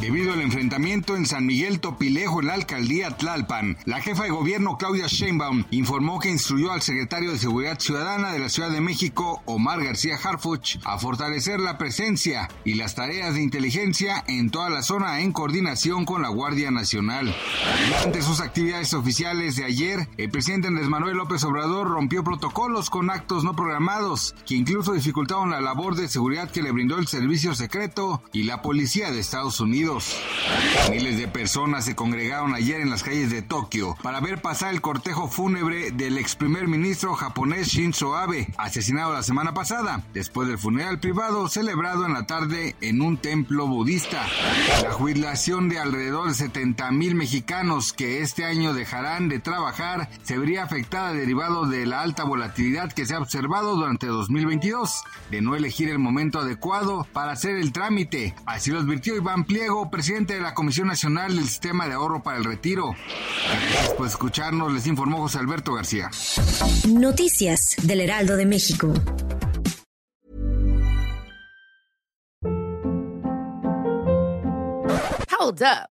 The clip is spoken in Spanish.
Debido al enfrentamiento en San Miguel Topilejo en la alcaldía Tlalpan, la jefa de gobierno Claudia Sheinbaum informó que instruyó al secretario de Seguridad Ciudadana de la Ciudad de México, Omar García Harfuch, a fortalecer la presencia y las tareas de inteligencia en toda la zona en coordinación con la Guardia Nacional. Durante sus actividades oficiales de ayer, el presidente Andrés Manuel López Obrador rompió protocolos con actos no programados que incluso dificultaron la labor de seguridad que le brindó el servicio secreto y la policía de Estados Unidos. Miles de personas se congregaron ayer en las calles de Tokio para ver pasar el cortejo fúnebre del ex primer ministro japonés Shinzo Abe, asesinado la semana pasada, después del funeral privado celebrado en la tarde en un templo budista. La jubilación de alrededor de 70 mil mexicanos que este año dejarán de trabajar se vería afectada derivado de la alta volatilidad que se ha observado durante 2022, de no elegir el momento adecuado para hacer el trámite. Así lo advirtió Iván Pliego, presidente de la Comisión Nacional del Sistema de Ahorro para el Retiro. Gracias por escucharnos, les informó José Alberto García. Noticias del Heraldo de México. Hold up.